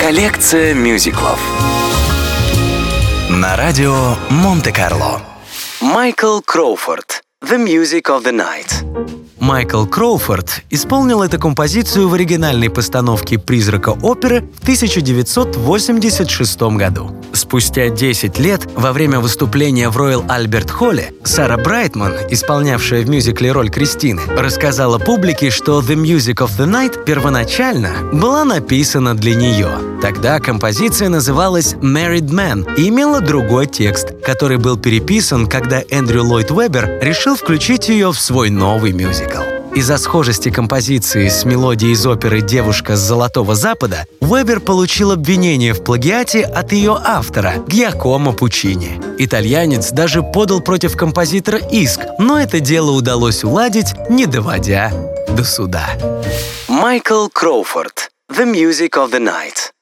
Коллекция мюзиклов на радио Монте-Карло. Майкл Кроуфорд «The Music of the Night» Майкл Кроуфорд исполнил эту композицию в оригинальной постановке «Призрака оперы» в 1986 году. Спустя 10 лет, во время выступления в Роyal Альберт Холле, Сара Брайтман, исполнявшая в мюзикле роль Кристины, рассказала публике, что «The Music of the Night» первоначально была написана для нее. Тогда композиция называлась «Married Man» и имела другой текст, который был переписан, когда Эндрю Ллойд Вебер решил включить ее в свой новый мюзикл. Из-за схожести композиции с мелодией из оперы «Девушка с Золотого Запада» Вебер получил обвинение в плагиате от ее автора Гьякомо Пучини. Итальянец даже подал против композитора иск, но это дело удалось уладить, не доводя до суда. Майкл Кроуфорд «The Music of the Night»